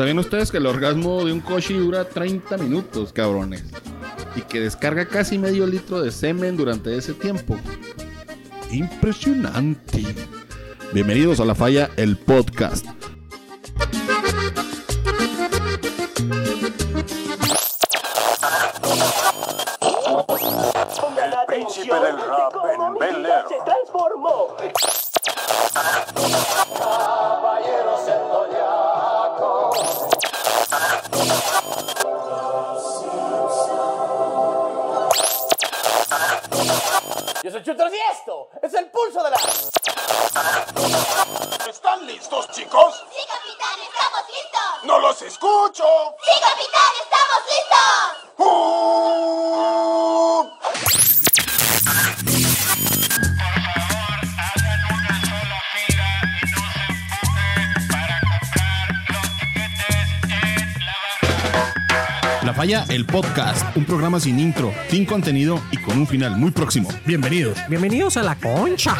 ¿Saben ustedes que el orgasmo de un coche dura 30 minutos, cabrones? Y que descarga casi medio litro de semen durante ese tiempo. Impresionante. Bienvenidos a La Falla, el podcast. El príncipe del rap en Bel Air. se transformó. La Falla, el podcast. Un programa sin intro, sin contenido y con un final muy próximo. Bienvenidos. Bienvenidos a la concha.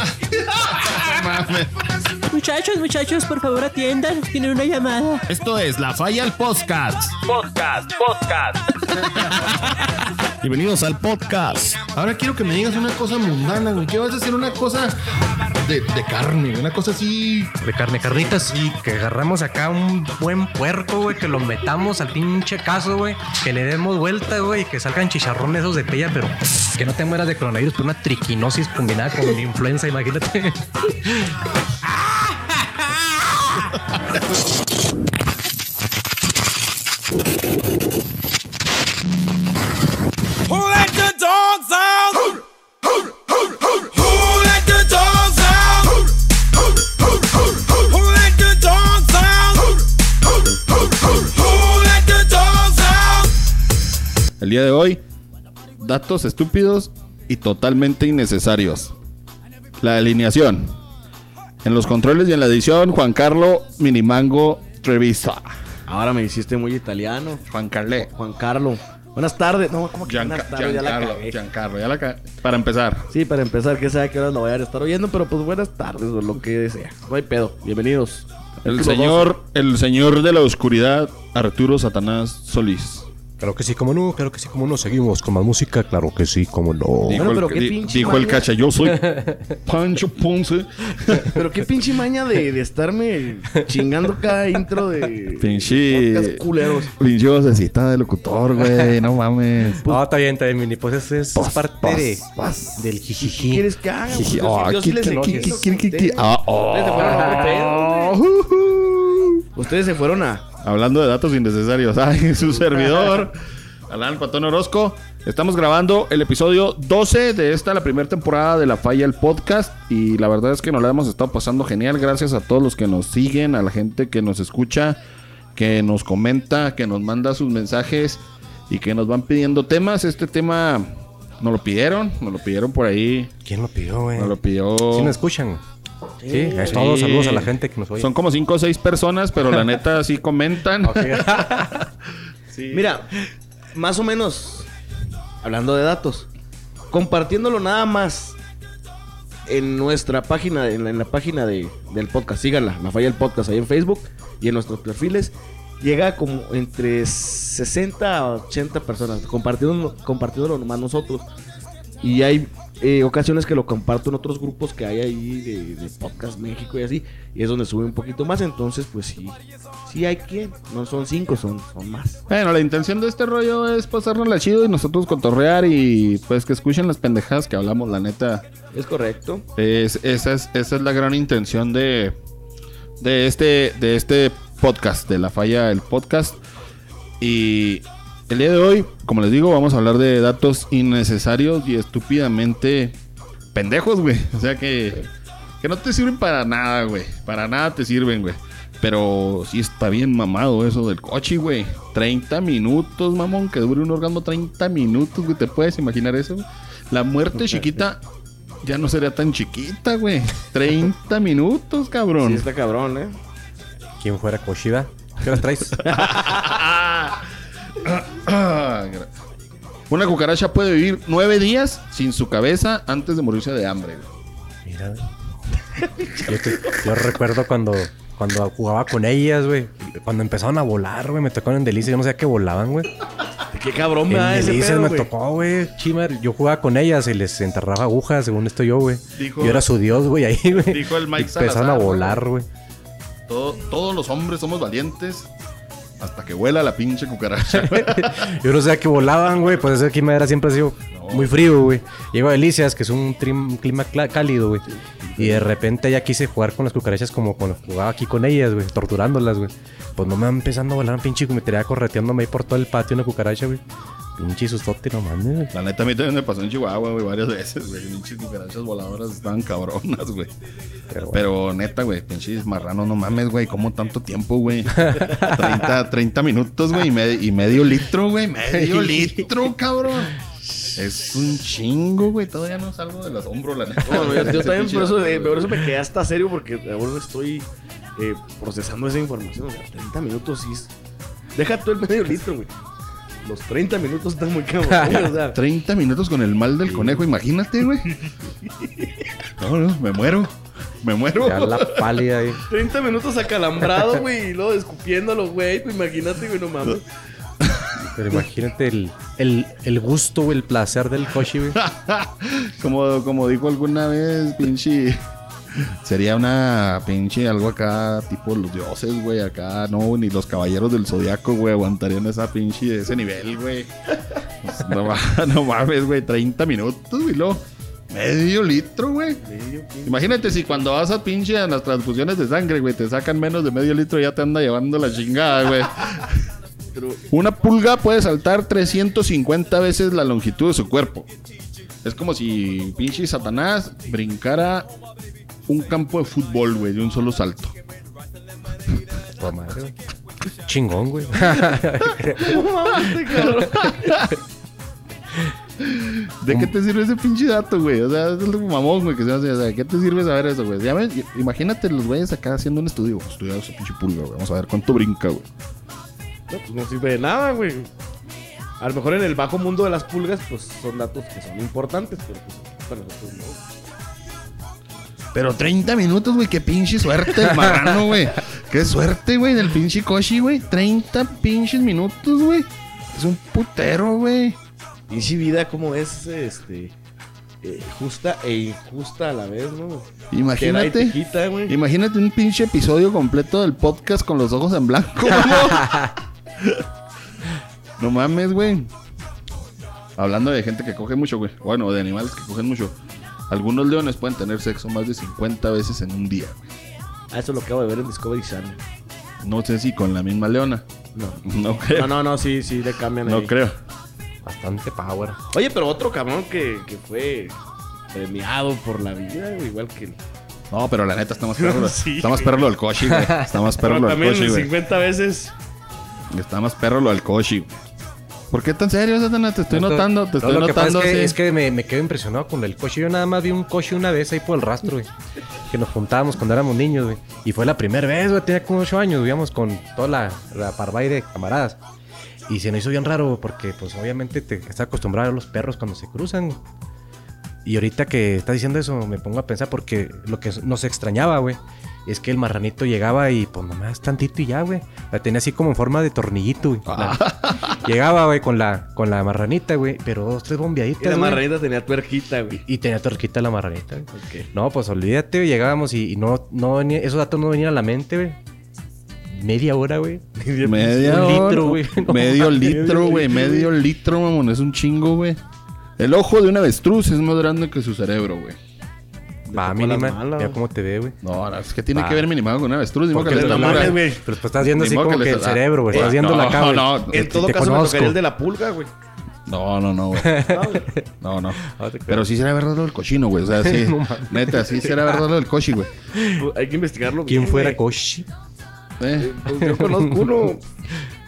muchachos, muchachos, por favor atiendan. Tienen una llamada. Esto es La Falla, el podcast. Podcast, podcast. Bienvenidos al podcast. Ahora quiero que me digas una cosa mundana, güey. ¿Qué vas a hacer una cosa de, de carne? Una cosa así. De carne, carnitas. Y que agarramos acá un buen puerco, güey. Que lo metamos al pinche caso, güey. Que le demos vuelta, güey. Y que salgan chicharrones esos de pella, pero que no te mueras de coronavirus por una triquinosis combinada con influenza, imagínate. let the dogs out? Who let the dogs out? Who let the dogs out? Who let the dogs out? El día de hoy, datos estúpidos y totalmente innecesarios. La alineación. En los controles y en la edición, Juan Carlo Minimango Trevisa. Ahora me hiciste muy italiano. Juan Carle. Juan Carlo. Buenas tardes. No, ¿cómo que buenas tardes? Ya la Giancarlo, cagué. Giancarlo, ya la ca- Para empezar, Sí, para empezar, que sabe que horas lo voy a estar oyendo, pero pues buenas tardes o lo que sea. No hay pedo. Bienvenidos. el señor, el señor de la oscuridad, Arturo Satanás Solís. Claro que sí, como no, claro que sí, como no. Seguimos con más música, claro que sí, como no. Dijo, pero el, qué di- pinche dijo el maña. cacha, yo soy Pancho Ponce. 12. Pero qué pinche maña de, de estarme chingando cada intro de Pinche. culeros. Pinche vocecita de locutor, güey. No mames. No, está bien, está bien, Mini. Pues es, es Pos, parte pos, de, pos. del ¿Qué jijiji. quieres que haga? Pues, Jiji, yo sí- ah, les ustedes. ah, oh. Ustedes se fueron a. Ustedes se fueron a... Hablando de datos innecesarios, ay, su servidor, Alan Patón Orozco. Estamos grabando el episodio 12 de esta, la primera temporada de La Falla, el podcast. Y la verdad es que nos la hemos estado pasando genial. Gracias a todos los que nos siguen, a la gente que nos escucha, que nos comenta, que nos manda sus mensajes y que nos van pidiendo temas. Este tema nos lo pidieron, nos lo pidieron por ahí. ¿Quién lo pidió, güey? Nos lo pidió. ¿Sí me escuchan? Sí, es todo. Sí. Saludos a la gente que nos oye. Son como 5 o 6 personas, pero la neta sí comentan. Mira, más o menos, hablando de datos, compartiéndolo nada más en nuestra página, en la, en la página de, del podcast, síganla, La Falla el Podcast ahí en Facebook y en nuestros perfiles, llega como entre 60 a 80 personas, compartiéndolo, compartiéndolo nomás nosotros. Y hay eh, ocasiones que lo comparto en otros grupos que hay ahí de, de Podcast México y así, y es donde sube un poquito más, entonces pues sí, sí hay quien, no son cinco, son, son más. Bueno, la intención de este rollo es pasárnosla chido y nosotros cotorrear y pues que escuchen las pendejadas que hablamos, la neta. Es correcto. Es, esa, es, esa es la gran intención de, de, este, de este podcast, de La Falla, el podcast. Y el día de hoy, como les digo, vamos a hablar de datos innecesarios y estúpidamente pendejos, güey. O sea que, que no te sirven para nada, güey. Para nada te sirven, güey. Pero sí está bien mamado eso del coche, güey. 30 minutos, mamón, que dure un orgasmo 30 minutos, güey. ¿Te puedes imaginar eso? La muerte chiquita ya no sería tan chiquita, güey. 30 minutos, cabrón. Sí, está cabrón, ¿eh? ¿Quién fuera Koshida? ¿Qué las traes? Una cucaracha puede vivir nueve días sin su cabeza antes de morirse de hambre. güey. Mira. Yo, te- yo recuerdo cuando, cuando jugaba con ellas, güey. Cuando empezaron a volar, güey, me tocaron en Delicias. Yo no sabía que volaban, güey. Qué cabrón me En da ese Delicias me tocó, güey. Chimar, yo jugaba con ellas y les enterraba agujas, según esto yo, güey. Dijo- Yo era su dios, güey, ahí, güey. Dijo el Mike Y Empezaron Salazar, a volar, güey. Todo- todos los hombres somos valientes hasta que vuela la pinche cucaracha. güey. Yo no sabía que volaban, güey. Pues ese clima era siempre ha sido muy frío, güey. Llego a Delicias, que es un trim- clima cálido, güey. Y de repente ya quise jugar con las cucarachas como cuando jugaba aquí con ellas, güey. Torturándolas, güey. Pues no me van empezando a volar un pinche y me tenía correteándome ahí por todo el patio una cucaracha, güey. Pinche sustote, no mames, güey. La neta, a mí también me pasó en Chihuahua, güey, varias veces, güey. Pinches cucarachas voladoras estaban cabronas, güey. Pero, Pero, neta, güey, pinches marranos, no mames, güey. ¿Cómo tanto tiempo, güey? 30, 30 minutos, güey, y, me- y medio litro, güey. Medio litro, cabrón. Es un chingo, güey. Todavía no salgo del asombro, la neta. Yo, también por eso, eh, por eso me quedé hasta serio porque ahora estoy eh, procesando esa información. O sea, 30 minutos sí es... Deja tú el medio litro, güey. Los 30 minutos están muy cabrones, o sea... 30 minutos con el mal del conejo, imagínate, güey. No, no, me muero. Me muero. Ya la pálida ahí. 30 minutos acalambrado, güey, y luego escupiéndolo, güey. Pues imagínate, güey, no mames. Pero imagínate el, el, el gusto, güey, el placer del coche, güey. como, como dijo alguna vez, pinche. Sería una pinche algo acá, tipo los dioses, güey. Acá, no, ni los caballeros del zodiaco, güey, aguantarían esa pinche, ese nivel, güey. Pues, no, no mames, güey, 30 minutos, güey, luego Medio litro, güey. Imagínate si cuando vas a pinche a las transfusiones de sangre, güey, te sacan menos de medio litro y ya te anda llevando la chingada, güey. Una pulga puede saltar 350 veces la longitud de su cuerpo. Es como si pinche Satanás brincara un campo de fútbol, güey, de un solo salto. Toda madre, güey. Chingón, güey. ¿De qué te sirve ese pinche dato, güey? O sea, es lo mamón, güey, que se hace. O sea, ¿de qué te sirve saber eso, güey? Ya ves, imagínate los güeyes acá haciendo un estudio. Estudiar esa pinche pulga, güey. Vamos a ver cuánto brinca, güey. No, pues no sirve de nada, güey. A lo mejor en el bajo mundo de las pulgas, pues son datos que son importantes, pero pues para nosotros no. Pero 30 minutos, güey, qué pinche suerte marrano, güey. Qué suerte, güey, del pinche Koshi, güey. 30 pinches minutos, güey. Es un putero, güey. Pinche vida como es, este... eh, justa e injusta a la vez, ¿no? Imagínate. quita. Imagínate un pinche episodio completo del podcast con los ojos en blanco, ¿no? no mames, güey. Hablando de gente que coge mucho, güey. Bueno, de animales que cogen mucho. Algunos leones pueden tener sexo más de 50 veces en un día. Ah, eso lo acabo de ver en Discovery Channel. No sé si con la misma leona. No. No creo. No, no, no, sí, sí, le cambian No ahí. creo. Bastante power. Oye, pero otro cabrón que, que fue premiado por la vida, güey, igual que... No, pero la neta está más perro. Sí, está más güey. perro lo del Koshi, güey. Está más perro Pero lo del también Koshi, güey. 50 veces... Está más perro lo del Koshi, güey. ¿Por qué tan serio, Satana? Te estoy No, notando, te no, estoy lo que pasa notando. es que, es que me, me quedo impresionado con el coche. Yo nada más vi un coche una vez ahí por el rastro, güey. Que nos juntábamos cuando éramos niños, güey. Y fue la primera vez, güey. Tenía como 8 años, vivíamos con toda la, la parvay de camaradas. Y se nos hizo bien raro, porque pues obviamente te estás acostumbrado a los perros cuando se cruzan. Y ahorita que estás diciendo eso, me pongo a pensar porque lo que nos extrañaba, güey, es que el marranito llegaba y pues nomás tantito y ya, güey. La tenía así como en forma de tornillito, güey. La- Llegaba, güey, con la, con la marranita, güey, pero dos, tres bombeaditas, Y la güey. marranita tenía tuerquita, güey. Y tenía torquita la marranita, güey. No, pues olvídate, güey, llegábamos y, y no, no venía, esos datos no venían a la mente, güey. Media hora, güey. Media Un hora, litro, güey. No Medio litro, güey. Medio litro, mamón. Es un chingo, güey. El ojo de un avestruz es más grande que su cerebro, güey. Va, malas, Mira cómo te ve, güey. No, no, es que tiene Va. que ver minimado con un avestruz. Ni que Porque no mames, güey. Pero pues estás viendo así como que que el cerebro, güey. Eh, Estás viendo no, la acá, güey. no. En todo caso me tocaría el de la pulga, güey. No, no, no, güey. No, no. No. Pero sí será verdad lo del cochino, güey. O sea, sí. No. Neta, sí será verdad lo del cochi, güey. Hay que investigarlo ¿Quién fuera güey. Koshi? Eh, Pues yo conozco uno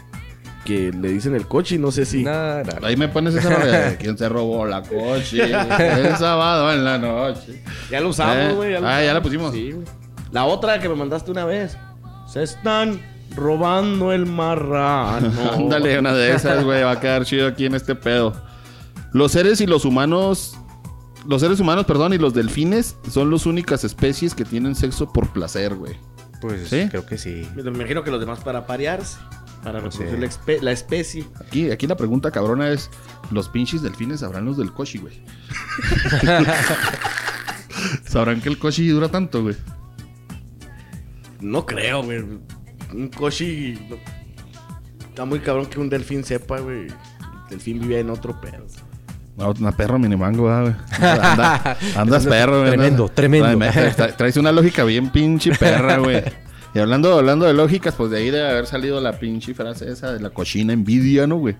que le dicen el coche y no sé si... Nada, nada. Ahí me pones esa de quién se robó la cochi. El sábado en la noche. Ya lo usamos, Eh, güey. lo ah, ya la pusimos. Sí, güey. La otra que me mandaste una vez. Se están robando el marrano. Ándale, una de esas, güey. Va a quedar chido aquí en este pedo. Los seres y los humanos. Los seres humanos, perdón, y los delfines son las únicas especies que tienen sexo por placer, güey. Pues ¿Sí? creo que sí. Me imagino que los demás para parearse. Para reproducir la, espe- la especie. Aquí, aquí la pregunta cabrona es: ¿los pinches delfines sabrán los del Koshi, güey? ¿Sabrán que el Koshi dura tanto, güey? No creo, güey. Un cochi. no- Está muy cabrón que un delfín sepa, güey. El delfín vive en otro pedo. No, una perro minimango, ¿verdad, güey. Anda- andas perro, güey. Tremendo, tremendo. Trae- tra- Traes una lógica bien pinche perra, güey. Y hablando, hablando de lógicas, pues de ahí debe haber salido la pinche frase esa de la cochina envidia, ¿no, güey?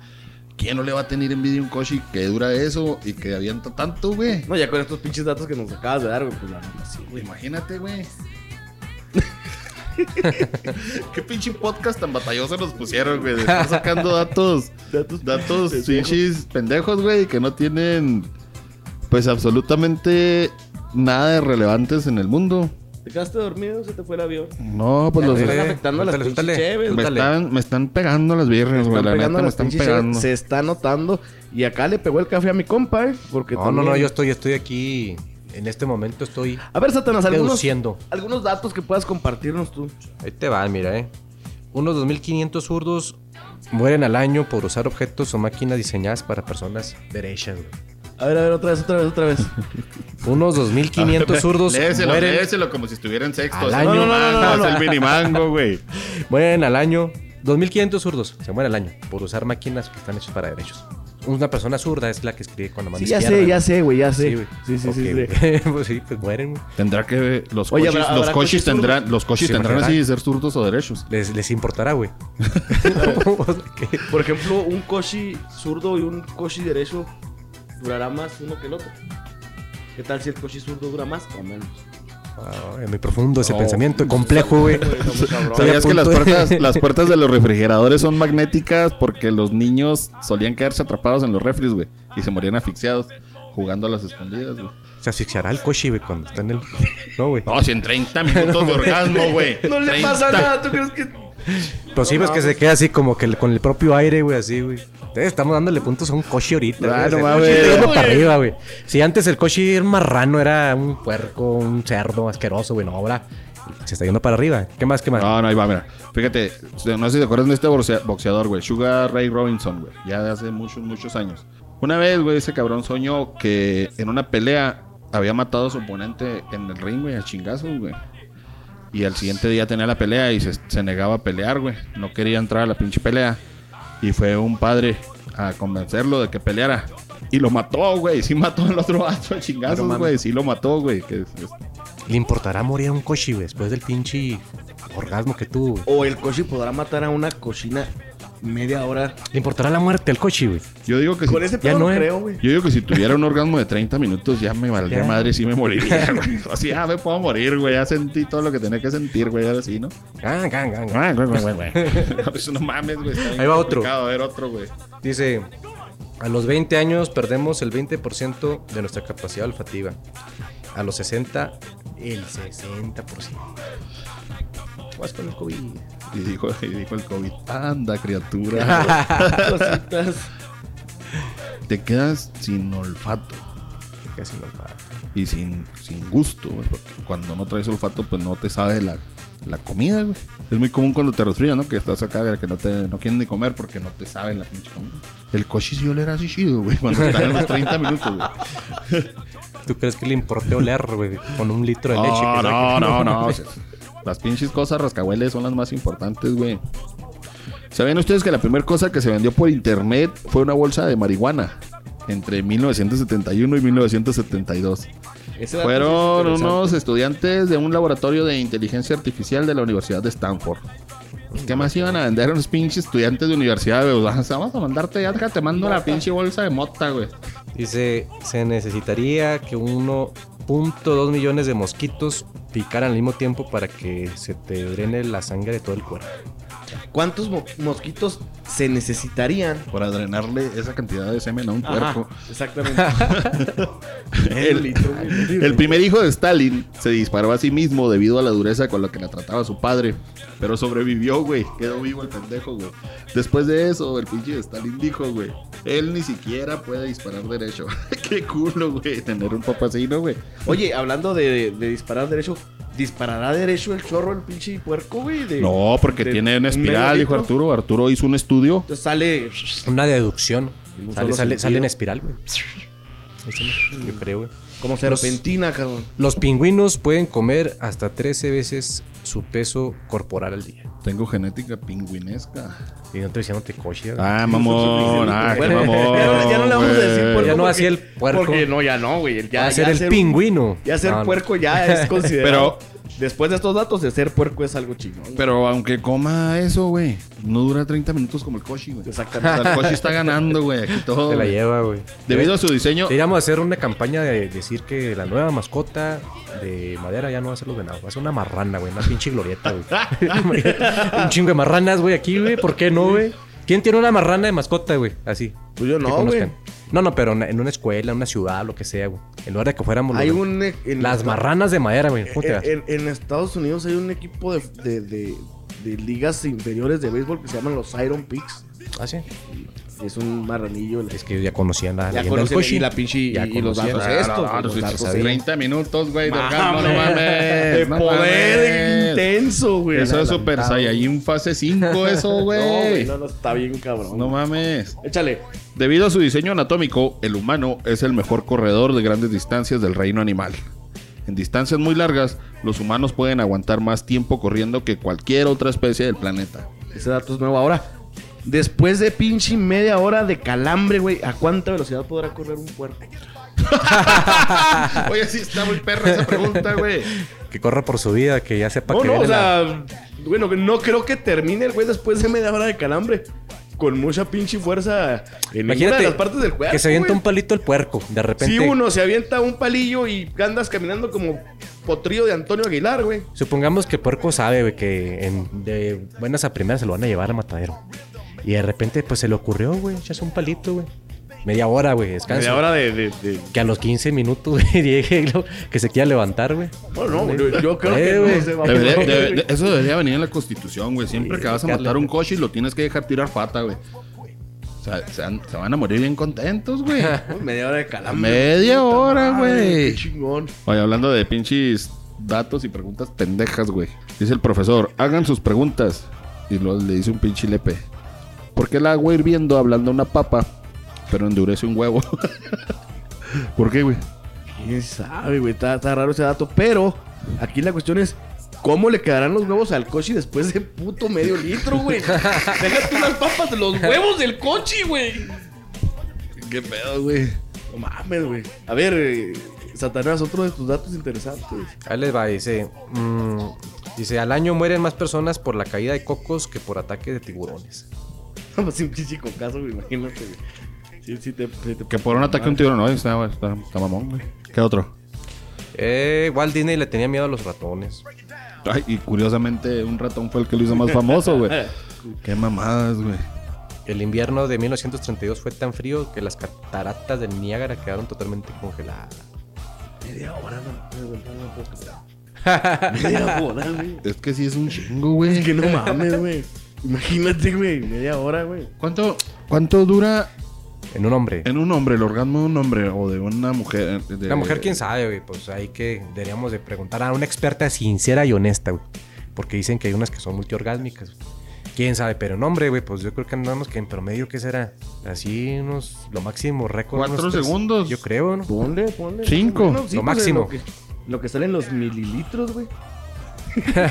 ¿Quién no le va a tener envidia a un cochi que dura eso y que avienta tanto, güey? No, ya con estos pinches datos que nos acabas de dar, güey, pues la neta sí, güey. Imagínate, güey. Qué pinche podcast tan batalloso nos pusieron, güey. De estar sacando datos. Datos- Datos pinches pendejos, güey. Que no tienen. Pues absolutamente nada de relevantes en el mundo. ¿Te quedaste dormido? ¿Se te fue el avión? No, pues los. Están afectando las cheves, Me están, me están pegando las birras, güey. La neta me están pegando. Se está notando. Y acá le pegó el café a mi compa, eh. Porque No, no, no, yo estoy, estoy aquí. En este momento estoy. A ver, Satanás, algunos, algunos datos que puedas compartirnos tú. Ahí te van, mira, eh. Unos 2.500 zurdos mueren al año por usar objetos o máquinas diseñadas para personas derechas, güey. A ver, a ver, otra vez, otra vez, otra vez. Unos 2.500 zurdos Léeselo, mueren, léeselo como si estuviera en sexto. Al año. el No, no, no, no, no, es el minimango, güey. mueren al año. 2.500 zurdos se mueren al año por usar máquinas que están hechas para derechos. Una persona zurda es la que escribe con la mano Sí, ya izquierda. sé, ya sé, güey, ya sé. Sí, güey. Sí, sí, sí, sí. pues sí, pues mueren, güey. Tendrá que. Los Oye, coches, ¿habrá- los habrá coches coches tendrán, los coches Sí, tendrán así de ser zurdos o derechos. Les, les importará, güey. Por ejemplo, un cochi zurdo y un cochi derecho durará más uno que el otro. ¿Qué tal si el cochi zurdo dura más o menos? Ah, es muy profundo ese No. pensamiento, complejo, güey. ¿Sabías que las puertas, las puertas de los refrigeradores son magnéticas porque los niños solían quedarse atrapados en los refris, güey? Y se morían asfixiados jugando a las escondidas, güey. Se asfixiará el coche, güey, cuando está en el. No, güey. No, si en 30 minutos de orgasmo, güey. No le 30. pasa nada, ¿tú crees que...? Pero sí, ves que se queda así como que con el propio aire, güey, así, güey. Eh, Estamos dándole puntos a un coche ahorita. Ah, güey. no coche para arriba, güey. Si antes el coche era marrano, era un puerco, un cerdo asqueroso, güey. No, ahora se está yendo para arriba. ¿Qué más, qué más? No, no, ahí va, mira. Fíjate, no sé si te acuerdas de este boxea- boxeador, güey. Sugar Ray Robinson, güey. Ya de hace muchos, muchos años. Una vez, güey, ese cabrón soñó que en una pelea había matado a su oponente en el ring, güey, a chingazos, güey. Y al siguiente día tenía la pelea y se, se negaba a pelear, güey. No quería entrar a la pinche pelea. Y fue un padre a convencerlo de que peleara. Y lo mató, güey. Sí mató al otro vato a chingazos, güey. Sí lo mató, güey. Que es- es- ¿Le importará morir a un coche, güey, después del pinche orgasmo que tuvo, güey? O el cochi podrá matar a una cochina media hora. ¿Le importará la muerte al coche, güey? Yo digo que Con si- ese Ya no no es. creo, güey. Yo digo que si tuviera un orgasmo de 30 minutos ya me valdría Ya. madre, sí me moriría, güey. Así, ya me puedo morir, güey. Ya sentí todo lo que tenía que sentir, güey. Ahora sí, ¿no? Gan, gan, gan, gan. Pues no mames, güey. Ahí va otro. A ver, otro, güey. Dice, a los 20 años perdemos el 20% de nuestra capacidad olfativa. A los 60, el 60%. Vas con el COVID. Y dijo, y dijo el COVID, anda, criatura. Cositas. Te quedas sin olfato Casi no para. y sin, sin gusto, güey. Porque cuando no traes olfato, pues no te sabe la, la comida, güey. Es muy común cuando te resfrías, ¿no? Que estás acá, que no te no quieren ni comer porque no te saben la pinche comida. El coche sí olera así chido, güey. Cuando están en los 30 minutos, güey. ¿Tú crees que le importe oler, güey? Con un litro de leche. No, que no, saque? no, no. Las pinches cosas rascahueles son las más importantes, güey. ¿Sabían ustedes que la primera cosa que se vendió por internet fue una bolsa de marihuana? Entre 1971 y 1972. Ese dato Fueron unos estudiantes de un laboratorio de inteligencia artificial de la Universidad de Stanford. Pues, ¿Qué más iban a vender unos pinches estudiantes de universidad, güey? O sea, Vamos a mandarte, ya te mando la pinche bolsa de mota, güey. Dice, se necesitaría que 1.2 millones de mosquitos picaran al mismo tiempo para que se te drene la sangre de todo el cuerpo. ¿Cuántos mo- mosquitos se necesitarían? Para drenarle esa cantidad de semen a un Ajá, puerco. exactamente. El, primer hijo de Stalin se disparó a sí mismo debido a la dureza con la que la trataba su padre. Pero sobrevivió, güey. Quedó vivo el pendejo, güey. Después de eso, el pinche de Stalin dijo, güey. Él ni siquiera puede disparar derecho. Qué culo, güey. Tener un papá así, ¿no, güey? Oye, hablando de, de disparar derecho, disparará derecho el chorro el pinche puerco, güey. de- No, porque de tiene una espiral, dijo. Arturo. Arturo hizo un estudio. Entonces sale. Una deducción. un Sale, sale, en espiral, güey. Yo creo, güey. Como serpentina, cabrón. Los pingüinos pueden comer hasta 13 veces su peso corporal al día. Tengo genética pingüinesca. Y no te coche. Ah, mamón. Ah, qué Bueno, mamón. ya no- ya no le vamos a decir puerco. Ya no así el puerco. Porque no, ya no, güey. Ya, ya el pingüino. Ya ser No, no. puerco ya es considerado. Pero- Después de estos datos, de ser puerco es algo chino. Pero aunque coma eso, güey, no dura 30 minutos como el Koshi, güey. Exactamente. O sea, el Koshi está ganando, güey, aquí todo. Se la lleva, güey. Debido a su diseño, Deberíamos hacer una campaña de decir que la nueva mascota de madera ya no va a ser los venados. Va a ser una marrana, güey. Una pinche glorieta, güey. Un chingo de marranas, güey, aquí, güey. ¿Por qué no, güey? ¿Quién tiene una marrana de mascota, güey? Así. Pues yo que no, conozcan. güey. No, no, pero en una escuela, en una ciudad, lo que sea, güey. En lugar de que fuéramos Hay un. eh, en- las marranas de madera, güey. ¿Cómo te En, en- en Estados Unidos hay un equipo de, de, de- de ligas inferiores de béisbol que se llaman los Iron Pigs. Ah, sí. Es un marranillo. Es que ya conocían la Ya leyenda del conocen Koshi. y la pinche Ya y, y los datos estos. no, güey, no, los sí, datos sí, ahí. 30 minutos, güey, de no mames. De no poder intenso, güey. Eso es Super. Saiyajin fase 5, eso, No, güey, güey. no, no, está bien cabrón. No mames. Échale. Debido a su diseño anatómico, el humano es el mejor corredor de grandes distancias del reino animal. En distancias muy largas, los humanos pueden aguantar más tiempo corriendo que cualquier otra especie del planeta. Ese dato es nuevo. Ahora, después de pinche media hora de calambre, güey, ¿a cuánta velocidad podrá correr un puerco? Oye, sí está muy perra esa pregunta, güey. Que corra por su vida, que ya sepa No, que no, o viene la- sea, bueno, no creo que termine el güey después de media hora de calambre. Con mucha pinche fuerza en Imagínate de las partes del cuerpo. que se avienta güey. un palito el puerco. De repente. Si uno se avienta un palillo y andas caminando como potrillo de Antonio Aguilar, güey. Supongamos que el puerco sabe, güey, que en- de buenas a primeras se lo van a llevar al matadero. Y de repente, pues se le ocurrió, güey, echas un palito, güey. Media hora, güey, descanso. Media hora de. de, de- Que a los 15 minutos, güey, llegue y lo- que se quiera levantar, güey. Bueno, no, yo, yo creo Eh, que güey. no se va a Debería- poder, debe- güey. de- eso debería venir en la constitución, güey. Siempre Sí, que vas a matar un Koshi, lo tienes que dejar tirar pata, güey. O sea, se, van- se van a morir bien contentos, güey. Media hora de calambre. Media Puta hora, güey. Qué chingón. Oye, hablando de pinches datos y preguntas pendejas, güey. Dice el profesor, hagan sus preguntas. Y luego le dice un pinche lepe. ¿Por qué el agua hirviendo hablando una papa, pero endurece un huevo? ¿Por qué, güey? Quién sabe, güey. Está, está raro ese dato. Pero aquí la cuestión es. ¿Cómo le quedarán los huevos al coche después de puto medio litro, güey? Déjate unas papas de los huevos del coche, güey. ¿Qué pedo, güey? No mames, güey. A ver, eh, Satanás, otro de tus datos interesantes. Ahí les va, dice. mm, dice, al año mueren más personas por la caída de cocos que por ataques de tiburones. Un pinche cocazo, güey, imagínate, güey. Sí, sí, te, te- te- Que por un ataque a un tiburón, no, está, está, está mamón, güey. ¿Qué otro? Eh, Walt Disney le tenía miedo a los ratones. Ay, y curiosamente, un ratón fue el que lo hizo más famoso, güey. Qué mamadas, güey. El invierno de 1932 fue tan frío que las cataratas del Niágara quedaron totalmente congeladas. Media hora, no, puedo. Media hora, güey. Es que sí es un chingo, güey. Es que no mames, güey. Imagínate, güey. Media hora, güey. ¿Cuánto, ¿Cuánto dura En un hombre. en un hombre el orgasmo de un hombre o de una mujer? De... La mujer, quién sabe, güey. Pues hay que, deberíamos de preguntar a una experta sincera y honesta, güey. Porque dicen que hay unas que son multiorgásmicas. Quién sabe, pero en hombre, güey, pues yo creo que andamos que en promedio, ¿qué será? Así unos, lo máximo récord. Cuatro unos tres- segundos. Yo creo, ¿no? Ponle, ponle. Cinco. Bueno, sí, Lo pues, máximo. Lo que, lo que salen los mililitros, güey.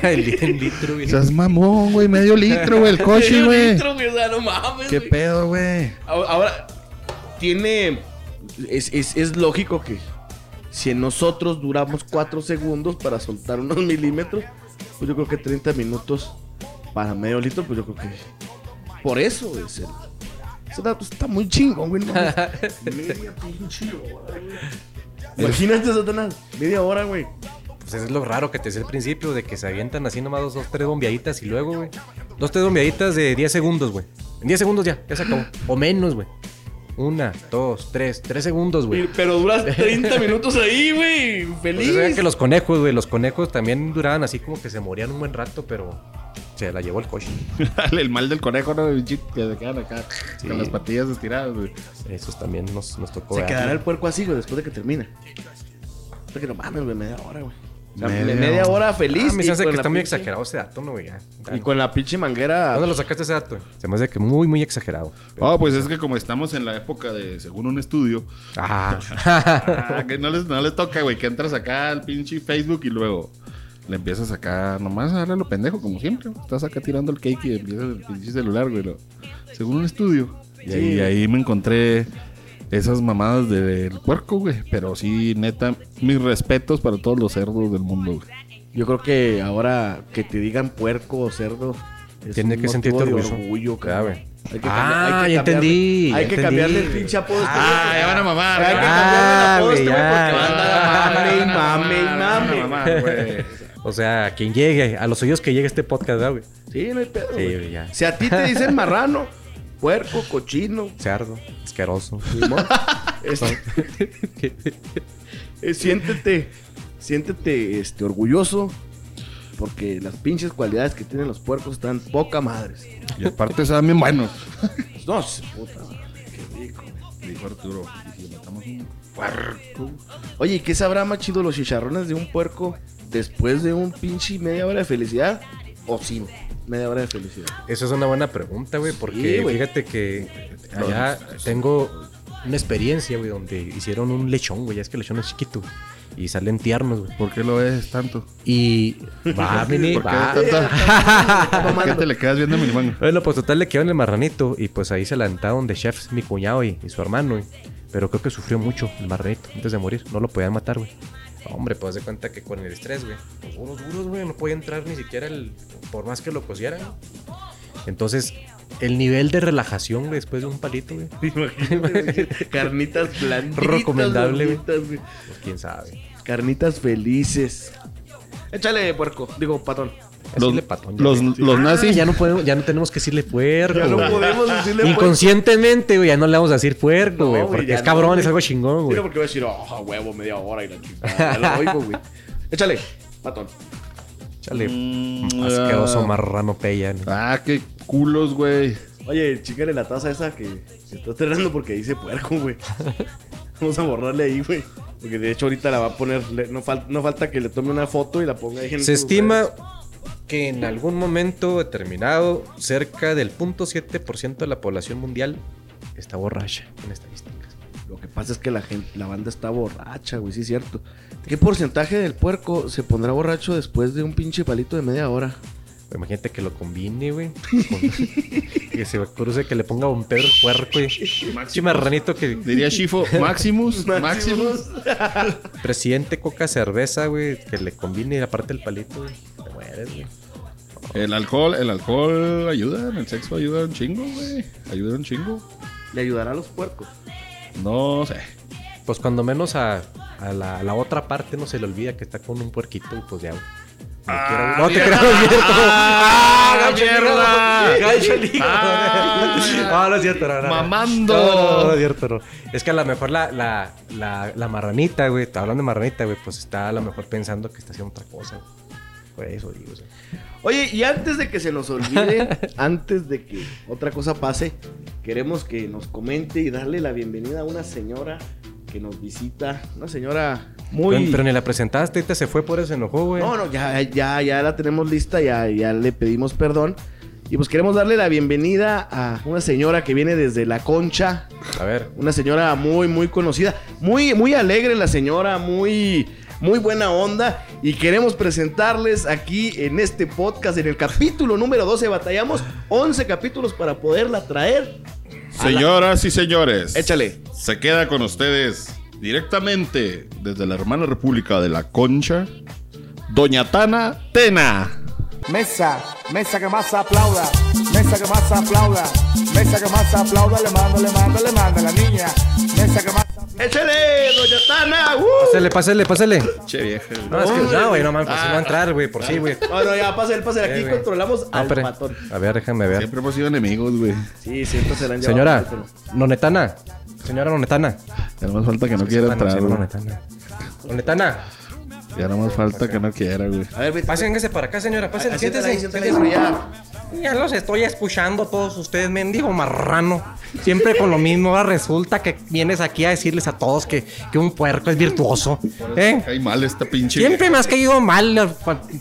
El, el litro, güey. Seas mamón, güey. Medio litro, güey. El coche, Medio güey. litro, güey. O sea, no mames, ¿Qué güey. pedo, güey? Ahora, tiene. Es, es, es lógico que si nosotros duramos 4 segundos para soltar unos milímetros, pues yo creo que 30 minutos para medio litro, pues yo creo que. Por eso es el. Ese dato está muy chingón, güey. no. Media pinche hora, güey. Imagínate, Satanás. Media hora, güey. Pues eso es lo raro que te decía al principio, de que se avientan así nomás dos, dos tres bombeaditas y luego, güey. Dos, tres bombeaditas de 10 segundos, güey. En 10 segundos ya, ya se acabó. O menos, güey. Una, dos, tres, tres segundos, güey. Pero duras 30 minutos ahí, güey. Pues Feliz. ve que los conejos, güey, los conejos también duraban así como que se morían un buen rato, pero se la llevó el coche. el mal del conejo, ¿no? Que se quedan acá con las patillas estiradas, güey. Esos también nos, nos tocó. Se quedará el puerco así, güey, después de que termine. Porque no mames, güey, media hora, güey. O sea, Media media, hora feliz. Ah, me hace que está muy pinche- exagerado ese dato, ¿no, güey? Y con la pinche manguera. ¿Dónde lo sacaste ese dato? Se me hace que muy, muy exagerado. Oh, pues es que como estamos en la época de, según un estudio, Ah. ah, que no les, no les toca, güey, que entras acá al pinche Facebook y luego le empiezas acá nomás a darle a lo pendejo, como siempre. Estás acá tirando el cake y empiezas el pinche celular, güey. lo- según un estudio. Y ahí, ahí me encontré esas mamadas del puerco, güey. Pero sí, neta, mis respetos para todos los cerdos del mundo, güey. Yo creo que ahora que te digan puerco o cerdo. es Tiene un que sentirte orgulloso. orgullo, cabrón. güey. Hay que Ah, cambiar- hay que ya entendí, Hay ya que entendí. cambiarle el pinche apodo. este Ah, ya van a mamar. Hay que Ah, cambiarle el apodo a este güey ya, porque van a mame y mame mame. güey. O sea, quien llegue, a los oídos que llegue este podcast, ¿verdad, güey. Sí, no hay pedo. Sí, ya. Si a ti te dicen marrano, puerco, cochino, Cerdo, asqueroso. limón, este, eh, siéntete, siéntete este, orgulloso porque las pinches cualidades que tienen los puercos están poca madres. Y aparte saben bien buenos. No, se- puta, qué rico. Dijo Arturo. Y si matamos un puerco. Oye, ¿y qué sabrá más chido los chicharrones de un puerco después de un pinche media hora de felicidad o sin media hora de felicidad? Esa es una buena pregunta, güey, porque Sí, güey. fíjate que allá tengo una experiencia, güey, donde hicieron un lechón, güey. Ya es que el lechón es chiquito y salen tiernos, güey. ¿Por qué lo ves tanto? Y va, mini, ¿Por qué, va. tanta- ¿Por qué te le quedas viendo a mi? Bueno, pues total le quedó en el marranito y pues ahí se la aventaron de chefs mi cuñado y, y su hermano, güey. Pero creo que sufrió mucho el marranito antes de morir. No lo podían matar, güey. Hombre, pues de cuenta que con el estrés, güey. Los duros, duros, güey. No podía entrar ni siquiera el... Por más que lo cosieran. Entonces, el nivel de relajación, güey, después de un palito, güey. Carnitas blanditas. Recomendable, güey. Pues quién sabe. Carnitas felices. Échale, puerco. Digo, patón. Los, Decirle patón ya, los, los Ah, nazis. ya no podemos, ya no tenemos que decirle puerco. Ya no güey. podemos decirle puerco. Inconscientemente, güey, ya no le vamos a decir puerco, güey. porque es no, cabrón, es algo chingón, güey. Mira porque voy a decir, oh, huevo, media hora y la chingada. Ya lo oigo, güey. Échale, patón. Chale, Mm, asqueroso ah. marrano pella. ¿no? Ah, qué culos, güey. Oye, chícale la taza esa que se está estrenando porque dice puerco, güey. Vamos a borrarle ahí, güey. Porque de hecho ahorita la va a poner. No, fal- no falta que le tome una foto y la ponga ahí en Se estima redes. Que en algún momento determinado, cerca del 0.7% de la población mundial está borracha en estadísticas. Lo que pasa es que la gente, la banda está borracha, güey, sí es cierto. ¿Qué porcentaje del puerco se pondrá borracho después de un pinche palito de media hora? Imagínate que lo combine, güey. que se cruce, que le ponga un Pedro el puerco y pinche marranito que Diría Shifo, Maximus, Maximus. presidente coca cerveza, güey, que le combine y aparte el palito, güey. Te mueres, güey. El alcohol, el alcohol ayuda, el sexo ayuda un chingo, güey. Ayuda un chingo. ¿Le ayudará a los puercos? No sé. Pues cuando menos a, a la, a la otra parte no se le olvida que está con un puerquito y pues ya, güey. No, no te creas, no es cierto. ¡Ah, gacho, mierda! no, gacho el hijo. Ah. No, no es cierto, no, no, no. Mamando. No, no, no, no es cierto, no. Es que a lo mejor la, la, la, la marranita, güey, hablando de marranita, güey, pues está a lo mejor pensando que está haciendo otra cosa, güey. Por eso digo, o sea. Oye, y antes de que se nos olvide, antes de que otra cosa pase, queremos que nos comente y darle la bienvenida a una señora que nos visita. Una señora muy. Pero, pero ni la presentaste, ahorita se fue por eso se enojó, güey. No, no, ya, ya, ya la tenemos lista, ya, ya le pedimos perdón. Y pues queremos darle la bienvenida a una señora que viene desde La Concha. A ver, Una señora muy, muy conocida. Muy, muy alegre la señora, muy, muy buena onda. Y queremos presentarles aquí en este podcast, en el capítulo número 12. Batallamos 11 capítulos para poderla traer. la- Señoras y señores. Échale. Se queda con ustedes directamente desde la hermana república de la Concha, Doña Tana Tena. Mesa, mesa que más aplauda, mesa que más aplauda, mesa que más aplauda, le mando, le mando, le mando a la niña, mesa que más aplauda. ¡Échale, doña Tana! ¡Uh! pásale, pásale, pásale. Che vieja. No, es que no, güey, no mames, pues sí va a entrar, güey, por sí, güey. No, no, ya, pásale, pásale. Aquí Eh, güey. controlamos Ah, al espere. patón. A ver, déjame ver. Siempre hemos sido enemigos, güey. Sí, siempre se la han llevado Señora, pero- Nonetana. Señora Nonetana. Ya no más falta que no quiera entrar. güey. Nonetana. Nonetana. Ya no más falta que no quiera, güey. A ver, vete. Pásense para acá, señora. Pásense, Siéntese ahí, siéntese. siéntese ahí, ya. Ya los estoy escuchando todos ustedes, mendigo marrano. Siempre con lo mismo. Ahora resulta que vienes aquí a decirles a todos que, que un puerco es virtuoso. ¿Eh? Cae mal esta pinche. Siempre me has caído mal.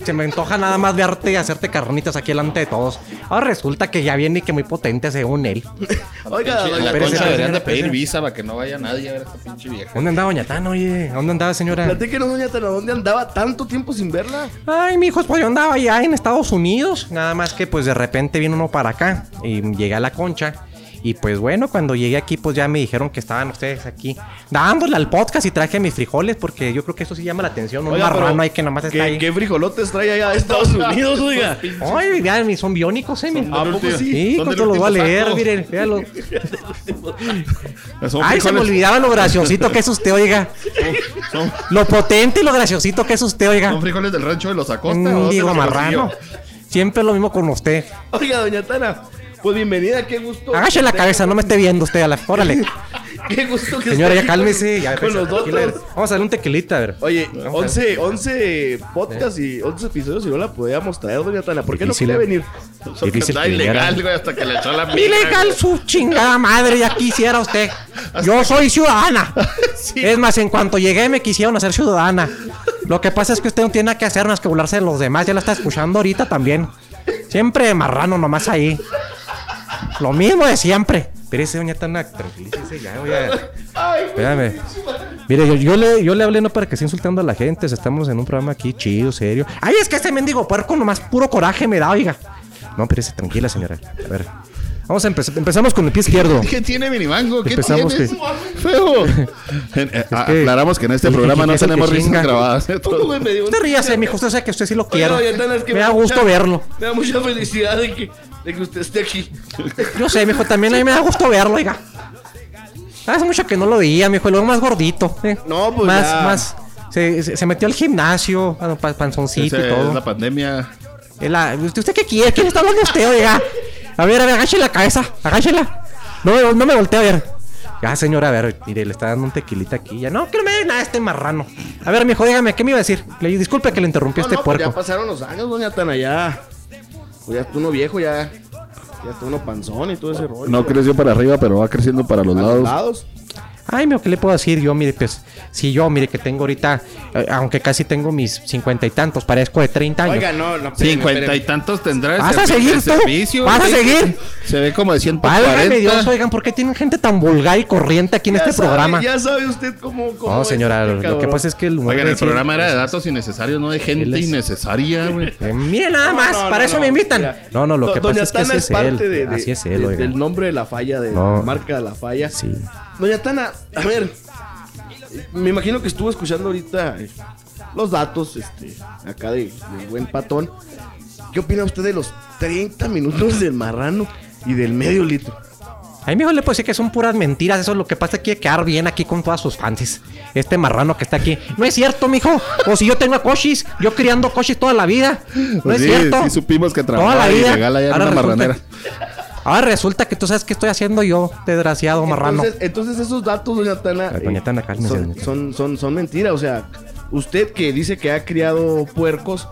Se me antoja nada más verte y hacerte carnitas aquí delante de todos. Ahora resulta que ya viene y que muy potente según él. Oiga, doña concha deberían de pedir visa para que no vaya nadie a ver a esta pinche vieja. ¿Dónde andaba Doña Tana, oye? ¿Dónde andaba, señora? Platíquenos, doña Tana, ¿dónde andaba tanto tiempo sin verla? Ay, mijos, pues yo andaba allá en Estados Unidos. Nada más que pues de repente vino uno para acá y llegué a la concha. Y pues bueno, cuando llegué aquí, pues ya me dijeron que estaban ustedes aquí dándole al podcast y traje mis frijoles porque yo creo que eso sí llama la atención. Un Oiga, marrano ahí que nomás está ¿Qué, ahí. qué frijolotes trae allá de Estados Unidos, oiga? Ay, vean, son biónicos, eh. mi- ¿A poco sí? Sí, Son los voy a leer, miren, véanlo. Son Ay, se me olvidaba lo graciosito que es usted, oiga. Son, Lo potente y lo graciosito que es usted, oiga. son frijoles del rancho de los Acosta. Mm, ¿o Digo, marrano. Siempre lo mismo con usted. Oiga, doña Tana, pues bienvenida, qué gusto. Agache la cabeza, no me esté viendo usted a la. Órale. Qué gusto que Señora, ya cálmese. Ya, con pues, nosotros. Vamos a darle un tequilita, a ver. Oye, Vamos a 11, 11 podcasts y 11 episodios y no la podíamos traer, doña Tana. ¿Por qué Difícil, no quiere eh. venir? Porque Difícil está que ilegal, güey, hasta que le echó la. Ilegal su chingada madre, ya quisiera usted. Yo soy ciudadana. Es más, en cuanto llegué me quisieron hacer ciudadana. Lo que pasa es que usted no tiene nada que hacer más que burlarse de los demás. Ya la está escuchando ahorita también. Siempre marrano nomás ahí. Lo mismo de siempre. Espérese, doña Tana, tranquilícese ya, voy a... Espérame. Mire, yo, yo le, yo le hablé no para que esté insultando a la gente. Estamos en un programa aquí chido, serio. Ay, es que este mendigo puerco nomás puro coraje me da, oiga. No, espérese, tranquila, señora. A ver. Vamos a empezar. Empezamos con el pie izquierdo. ¿Qué tiene minimango? ¿Qué Empezamos tienes? que- Feo. En- eh, que- Aclaramos que en este programa no tenemos risas grabadas. ¿eh? Usted ríase, mijo. Usted sabe que usted sí lo es que me da gusto verlo. Me da mucha felicidad de que, de que usted esté aquí. Yo sé, mijo. También a mí me da gusto verlo, oiga. Hace mucho que no lo veía, mijo. Y luego más gordito. ¿eh? No, pues Más, ya. más. Se, se- se metió al gimnasio, bueno, pa- panzoncito Ese y todo. Es la pandemia. Es la- ¿Usted qué quiere? ¿Quién está hablando usted, oiga? A ver, a ver, agáchela la cabeza, agáchela. No, me- no me voltee a ver. Ya, señora, a ver, mire, le está dando un tequilita aquí. Ya, no, que no me dé nada este marrano. A ver, mijo, dígame, ¿qué me iba a decir? Le, disculpe que le interrumpí a este no, pues ya puerco. pasaron los años, doña Tana, ya. Pues ya está uno viejo, ya. Ya está uno panzón y todo ese rollo. No creció para arriba, pero va creciendo para los A los lados. Ay, mijo, ¿qué le puedo decir yo? Mire, pues, si yo, mire, que tengo ahorita, eh, aunque casi tengo mis cincuenta y tantos, parezco de 30 años. Oiga, no, no. Cincuenta y tantos tendrá ¿Vas a seguir tú? servicio, ¿Vas a güey. seguir? Se ve como de 140. Válgame Dios, oigan, ¿por qué tienen gente tan vulgar y corriente aquí en Ya este sabe, programa? Ya sabe usted cómo. cómo No, es señora, este lo que cabrón. pasa es que el humor Oigan, el decir- programa era de datos innecesarios, no de gente Él es- innecesaria, güey. Eh, mire nada más, No, no, para no, eso no, me invitan. mira. No, no, lo Do- que Doña pasa es que Tana es él. parte de, de- Así es él, de- oiga. del nombre de la falla, de No. la marca de la falla. Sí. Doña Tana, a ver, me imagino que estuvo escuchando ahorita eh, los datos este, acá de, del buen patón. ¿Qué opina usted de los 30 minutos del marrano y del medio litro? A mí le puedo decir que son puras mentiras. Eso es lo que pasa. Quiere quedar bien aquí con todas sus fans. Este marrano que está aquí. No es cierto, mijo. O si yo tengo a cochis, yo criando cochis toda la vida. No Pues es sí, cierto. sí supimos que Toda la trabajaba vida. en Ahora una resulta- marranera. Ahora resulta que tú sabes qué estoy haciendo yo, desgraciado marrano. Entonces, esos datos, doña Tana, doña Tana, cálmese, son, doña Tana. son, son, son mentiras. O sea, usted que dice que ha criado puercos,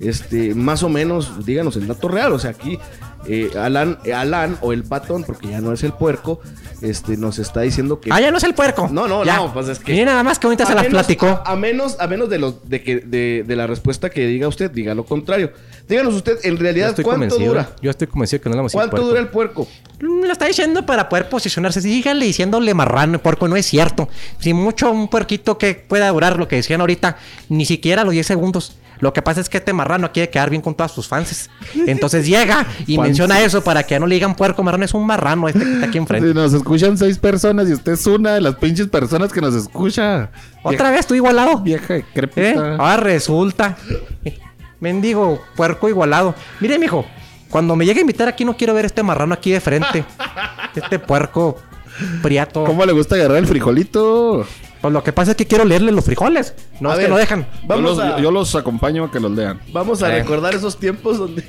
este, más o menos, díganos el dato real. O sea, aquí eh, Alan, eh, Alan o el patón, porque ya no es el puerco, este, nos está diciendo que Ah, ya no es el puerco. No, no, Ya. no, pues es que- Mire nada más que ahorita se las platicó. A menos, a menos de, lo, de, que, de, de la respuesta que diga usted, diga lo contrario. Díganos usted, en Yo realidad, estoy ¿cuánto convencido. dura? Yo estoy convencido que no le vamos a decir ¿Cuánto puerco. dura el puerco? Mm, Lo está diciendo para poder posicionarse. Dígale diciéndole marrano, puerco, no es cierto. Si mucho un puerquito que pueda durar lo que decían ahorita, ni siquiera los 10 segundos. Lo que pasa es que este marrano quiere quedar bien con todas sus fans. Entonces llega y menciona eso para que no le digan puerco, marrano es un marrano este que está aquí enfrente. Si nos escuchan seis personas y usted es una de las pinches personas que nos escucha. Otra vez tú igualado. Vieja ¿Eh? decrépita. Ahora resulta. Mendigo, puerco igualado. Mire, mijo, cuando me llegue a invitar aquí no quiero ver este marrano aquí de frente. este puerco priato. ¿Cómo le gusta agarrar el frijolito? Pues lo que pasa es que quiero leerle los frijoles. No, A es ver, que no dejan. Yo Vamos los, a, yo los acompaño a que los lean. vamos a Eh. recordar esos tiempos donde,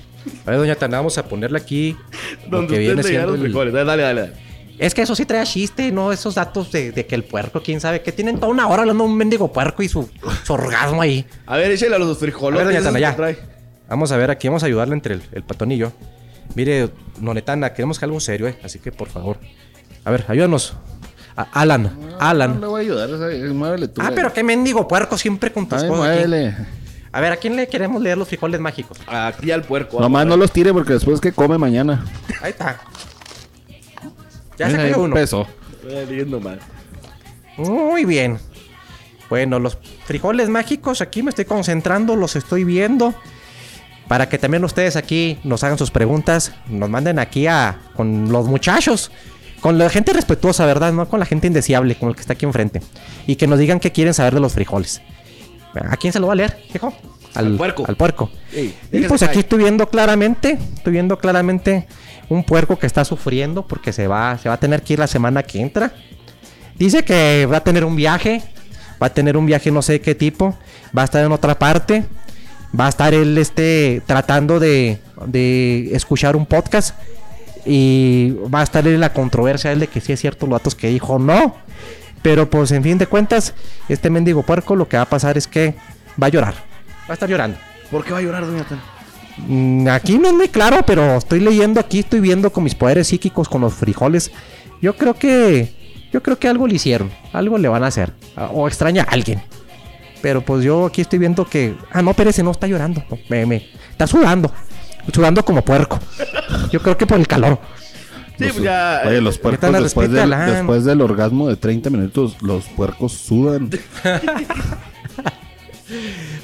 A ver, doña Tana, vamos a ponerle aquí. donde usted viene los el- frijoles. Dale, dale, dale. Es que eso sí trae chiste, ¿no? Esos datos de, de que el puerco, quién sabe, que tienen toda una hora hablando de un mendigo puerco y su, su orgasmo ahí. A ver, échale a los A ver, doña Tana, ya. trae. Vamos a ver, aquí vamos a ayudarle entre el, el patón y yo. Mire, Nonetana, queremos que algo serio, ¿eh? Así que, por favor. A ver, ayúdanos. A- Alan, No Alan. le voy a ayudar, muévele tú. Ah, güey. pero qué mendigo puerco siempre con tus Ay, cosas aquí. muévele. A ver, ¿a quién le queremos leer los frijoles mágicos? Aquí al puerco. Nomás no los tire porque después que come mañana. Ahí está. Ya Mira, se cayó uno. peso. Mal. Muy bien. Bueno, los frijoles mágicos aquí me estoy concentrando, los estoy viendo. Para que también ustedes aquí nos hagan sus preguntas, nos manden aquí a con los muchachos, con la gente respetuosa, ¿verdad? No con la gente indeseable, con el que está aquí enfrente. Y que nos digan qué quieren saber de los frijoles. ¿A quién se lo va a leer, hijo? Al puerco. Al puerco. Ey, y pues aquí estoy viendo claramente, estoy viendo claramente un puerco que está sufriendo porque se va, se va a tener que ir la semana que entra. Dice que va a tener un viaje, va a tener un viaje no sé qué tipo, va a estar en otra parte, va a estar él este, tratando de, de escuchar un podcast y va a estar en la controversia él de que sí es cierto los datos que dijo no. Pero pues en fin de cuentas, este mendigo puerco lo que va a pasar es que va a llorar, va a estar llorando. ¿Por qué va a llorar, doña Tana? Mm, Aquí no es muy claro, pero estoy leyendo aquí, estoy viendo con mis poderes psíquicos, con los frijoles. Yo creo que. Yo creo que algo le hicieron. Algo le van a hacer. O extraña a alguien. Pero pues yo aquí estoy viendo que. Ah, no, Pérez no está llorando. no, me, me- está sudando. Sudando como puerco. Yo creo que por el calor. Sí, pues ya. Oye, eh, los puercos después del, después del orgasmo de 30 minutos, los puercos sudan.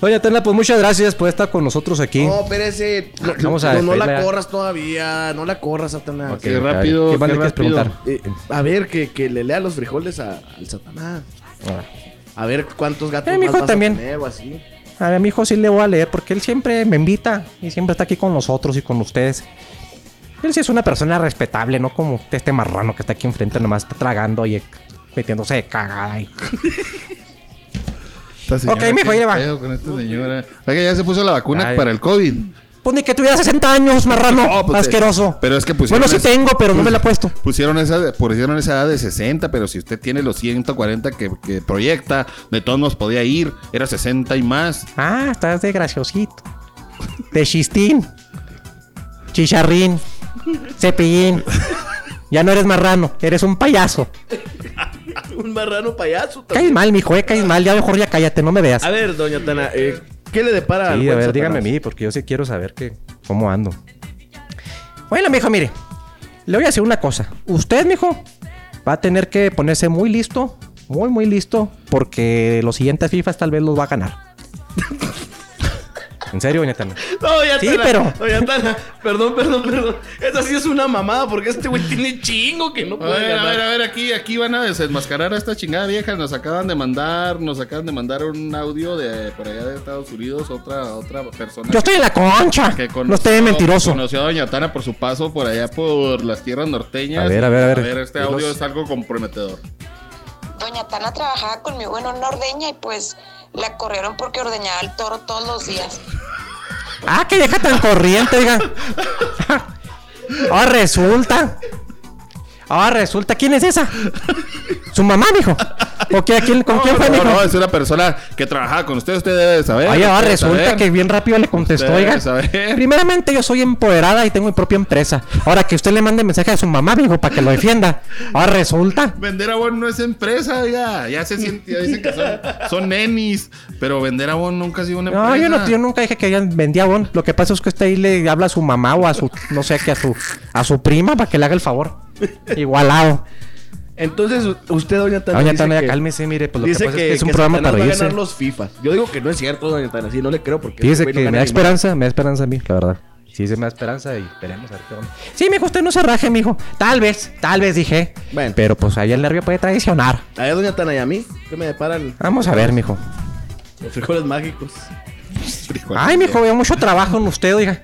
Oye, Tana, pues muchas gracias por estar con nosotros aquí. No, espérese. No, Vamos a no, no la corras todavía. No la corras, Satanás. Ok, Qué rápido, ¿Qué más le quieres preguntar? Eh, a ver, que, que le lea los frijoles a- al Satanás. A ver cuántos gatos Eh, más vas también. a tener o así. A mi hijo sí le voy a leer porque él siempre me invita y siempre está aquí con nosotros y con ustedes. Él sí es una persona respetable, no como este marrano que está aquí enfrente, nomás está tragando y metiéndose de cagada. y- Ok, mijo, ¿qué ahí va. pedo con esta señora? Oiga, ya se puso la vacuna Ay. para el COVID. Pues ni que tuviera 60 años, marrano. No, pues, asqueroso. pero es que pusieron Bueno, sí esa- tengo, pero no me la he puesto. Pusieron esa, pusieron esa edad de 60, pero si usted tiene los 140 que, que proyecta, de todos nos podía ir. Era 60 y más. Ah, estás de graciosito. De chistín. Chicharrín. Cepillín. Ya no eres marrano, eres un payaso. Un marrano payaso. Caes mal, mijo, eh, caes mal. Ya mejor ya cállate, no me veas. A ver, doña Tana, eh, ¿qué le depara al Sí, a buen ver, Satanás? dígame a mí, porque yo sí quiero saber que, cómo ando. Bueno, mijo, mire. Le voy a decir una cosa. Usted, mijo, va a tener que ponerse muy listo. Muy, muy listo. Porque los siguientes FIFAs tal vez los va a ganar. en serio, doña Tana. No, doña Sí, Tana, pero- Doña Tana, perdón, perdón, perdón. Esa sí es una mamada porque este güey tiene chingo que no A puede ver, a ver, a ver, aquí, aquí van a desenmascarar a esta chingada vieja. Nos acaban de mandar, nos acaban de mandar un audio de por allá de Estados Unidos, otra, otra persona. Yo estoy en la concha. que no esté de mentiroso. Conoció a Doña Tana por su paso por allá por las tierras norteñas. A ver, a ver, a ver. A ver, este audio es algo comprometedor. Doña Tana trabajaba conmigo en una ordeña y pues la corrieron porque ordeñaba el toro todos los días. Ah, que deja tan corriente, oiga. Ahora resulta. Ahora resulta. ¿Quién es esa? Su mamá, mijo. ¿O qué? ¿A quién- ¿Con No, quién fue, no, mijo? no, es una persona que trabajaba con usted, usted debe de saber. Ahora resulta saber. que bien rápido le contestó, oiga. saber. Primeramente, yo soy empoderada y tengo mi propia empresa. Ahora que usted le mande mensaje a su mamá, mijo, para que lo defienda. Ahora resulta. Vender abón no es empresa, ya. Ya se siente, ya dicen que son, son nenis. Pero vender abón nunca ha sido una empresa. No, yo, no, yo nunca dije que vendía bon. Lo que pasa es que usted ahí le habla a su mamá o a su, no sé, que a su, a su prima para que le haga el favor. Igualado. Entonces, usted, doña Tana. Doña dice Tana, que- cálmese, mire, pues lo que dice pasa es que es un que programa Satanás para va a reírse. ganar los FIFAs. Yo digo que no es cierto, doña Tana. Sí, no le creo porque. Güey que no me da esperanza, me da esperanza a mí, la verdad. Sí, se me da esperanza y veremos a ver qué onda. Sí, mijo, usted no se raje, mijo. Tal vez, tal vez dije. Bueno. Pero pues ahí el nervio puede traicionar. A ver, doña Tana, y a mí, ¿qué me deparan Vamos a ver, mijo. los frijoles mágicos? Ay, mijo, veo mucho trabajo en usted, oiga.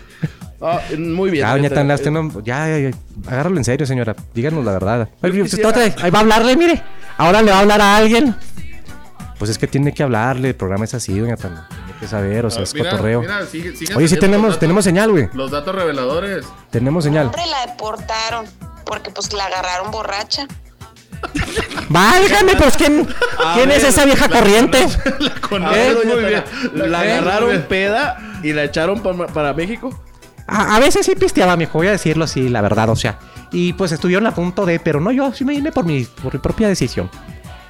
Ah, muy bien. Ya, doña usted no, ya, ya, ya, agárralo en serio, señora. Díganos la verdad. Vez, ahí va a hablarle, mire. Ahora le va a hablar a alguien. Pues es que tiene que hablarle, el programa es así, doña Tana. Tiene que saber, o sea, es Mira, cotorreo. mira, sigue- sigue Oye, sí saliendo tenemos, los tenemos datos- señal, güey. Los datos reveladores. Tenemos señal. Hombre, la deportaron porque pues la agarraron borracha. Válgame, pues ¿quién, ¿quién es esa vieja corriente? La conozco A ver, doña muy bien. Tana, La ¿Eh? agarraron peda y la echaron pa- para México. A, a veces sí pisteaba, mijo, voy a decirlo así, la verdad, o sea. Y pues estuvieron a punto de, pero no, yo sí me vine por mi, por mi propia decisión.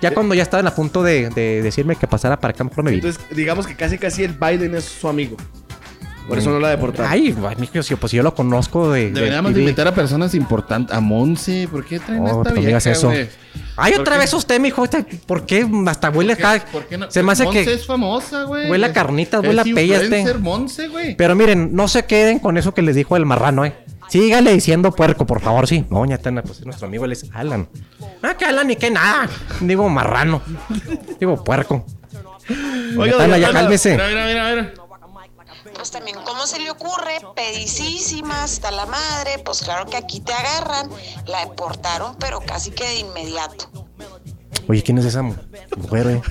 Ya cuando ya estaban a punto de, de decirme que pasara para acá, mejor me vine. Entonces, digamos que casi casi el Biden es su amigo. Por eso no la deportaron. Ay, ay, mijo, sí, pues yo lo conozco de. Deberíamos de invitar a personas importantes. A Monse. ¿Por qué traen Oh, a esta no vieja, digas eso. güey? Ay, ¿Por otra qué? vez usted, mijo. ¿Por qué hasta huele ¿Por qué- acá? por qué no? Se me hace Monse que. es famosa, güey. Huele a carnitas, huele a pella este. influencer Monse, güey. Pero miren, no se queden con eso que les dijo el marrano, eh. Sígale diciendo puerco, por favor, sí. No, Tana, pues es nuestro amigo, él es Alan. Ah, que Alan ni que nada. Digo marrano. Digo puerco. Doña Tana, ya cálmese. Mira, mira, mira, mira. Pues también, ¿cómo se le ocurre? Pedicísima hasta la madre. Pues claro que aquí te agarran. La deportaron, pero casi que de inmediato. Oye, ¿quién es esa mu- mujer, eh?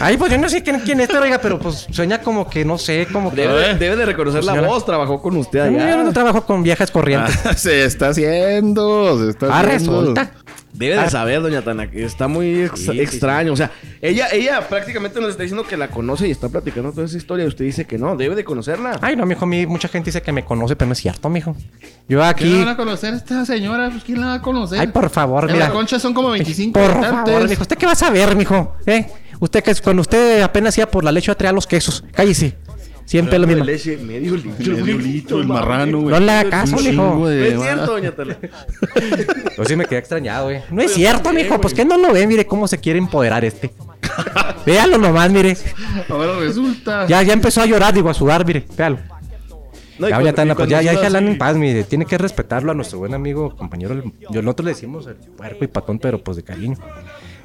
Ay, pues yo no sé quién, quién es, pero oiga, pero pues sueña como que, no sé, como que... Debe, debe de reconocer la Señora. voz, trabajó con usted Yo allá. no trabajo con viejas corrientes. Ah, se está haciendo. Se está Ah, haciendo. resulta. Debe de saber, doña Tana, que está muy ex- Sí, sí, extraño. O sea, ella, ella prácticamente nos está diciendo que la conoce y está platicando toda esa historia. Y usted dice que no, debe de conocerla. Ay, no, mijo, a mí mucha gente dice que me conoce, pero no es cierto, mijo. Yo ¿Quién la aquí... van a conocer esta señora? Pues, ¿Quién la va a conocer? Ay, por favor, En mira. la concha son como 25 Por habitantes. favor, mijo. ¿Usted qué va a saber, mijo? ¿Eh? Usted que es- cuando usted apenas iba por la leche a traer los quesos. Cállese. Siempre lo De mismo. leche, medio litro. Medio litro, el marrano, güey. No le haga caso, chingo No de- es cierto, doña Tana. Yo sí me quedé extrañado, güey. No es cierto, mijo. Pues que no lo ve, mire cómo se quiere empoderar este. Véalo nomás, mire. Ahora resulta. Ya, ya empezó a llorar, digo, a sudar, mire. Véalo. No, ya, ya, pues ya, ya así- en paz, mire. Tiene que respetarlo a nuestro buen amigo, compañero. el- Yo nosotros le decimos el puerco y patón, pero pues de cariño.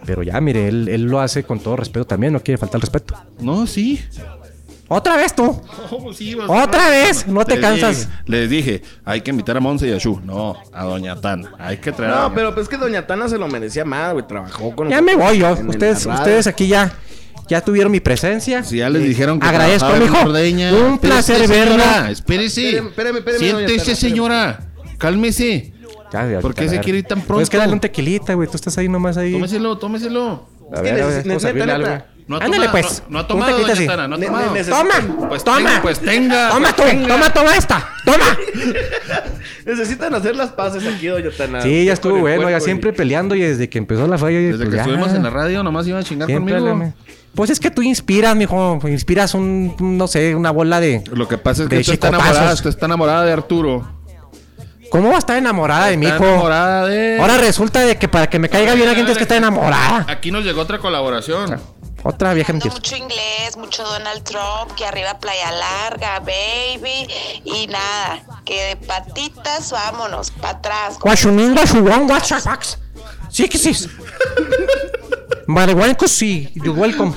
Pero ya, mire, él, él lo hace con todo respeto también, no quiere faltar el respeto. No, sí. Otra vez tú. Oh, sí, vas- Otra vez, no te Les cansas. dije- les dije, hay que invitar a Monse y a Shu. No, a Doña Tan. Hay que traer a No, Doña- pero pues es que doña Tana se lo merecía más, güey. Trabajó con Ya me voy yo. en- en Ustedes, la radio. ustedes aquí ya, ya tuvieron mi presencia. Si ya les dijeron que Agradezco, trabajaba en mijo. Ordeña. Un placer señora, verla. Espérese. Espéreme, espéreme, espéreme, doña Siéntese, Tana, señora. Cálmese. Ya, ya, ¿Por qué a se ver. quiere ir tan Pues que pronto? darle un tequilita, güey. Tú estás ahí nomás ahí. Tómeselo, tómeselo. A Es que ver, a ver, vamos a algo. No ha Ándale, tomado, pues. No, no ha tomado, Doña así. Tana, no ha Ne- tomado. ne- neces- Toma, Pues toma. tenga, pues tenga. Toma pues tú, tenga. toma, toma esta. Toma. Necesitan hacer las paces aquí, doña Tana. Sí, ya estuvo bueno, ya y- siempre peleando y desde que empezó la falla. Desde pues que ya. estuvimos en la radio, nomás iban a chingar Siempre conmigo. Pues es que tú inspiras, mijo. Inspiras un, no sé, una bola de. Lo que pasa es que está enamorada, está enamorada de Arturo. ¿Cómo va a estar enamorada de mi Está hijo? enamorada de... Ahora resulta de que para que me caiga bien alguien tienes que estar enamorada. Aquí nos llegó otra colaboración. Otra vieja mentira. mucho inglés, mucho Donald Trump, que arriba playa larga, baby, y nada, que de patitas vámonos, para atrás. Guachunín, guachubón, guachafax. Sí que sí. Marihuana, sí. You welcome.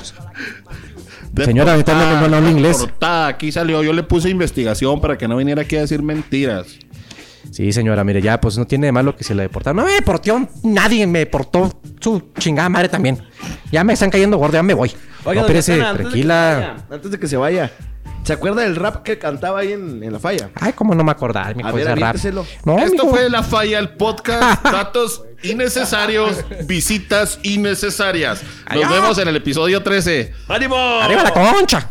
Señora, ahorita no- no- no hablo inglés. Portada, aquí salió. Yo le puse investigación para que no viniera aquí a decir mentiras. Sí, señora, mire, ya, pues no tiene de malo que se la deportaron. No me deportó nadie, me deportó su chingada madre también. Ya me están cayendo gordo, ya me voy. Oiga, no, espérese, antes de tranquila. vaya, Antes de que se vaya. ¿Se acuerda del rap que cantaba ahí en, en la falla? Ay, cómo no me acordar, mi cosa rap. No, Esto fue La Falla, el podcast. Datos innecesarios, visitas innecesarias. Nos Allá. vemos en el episodio 13. ¡Ánimo! Arriba la concha.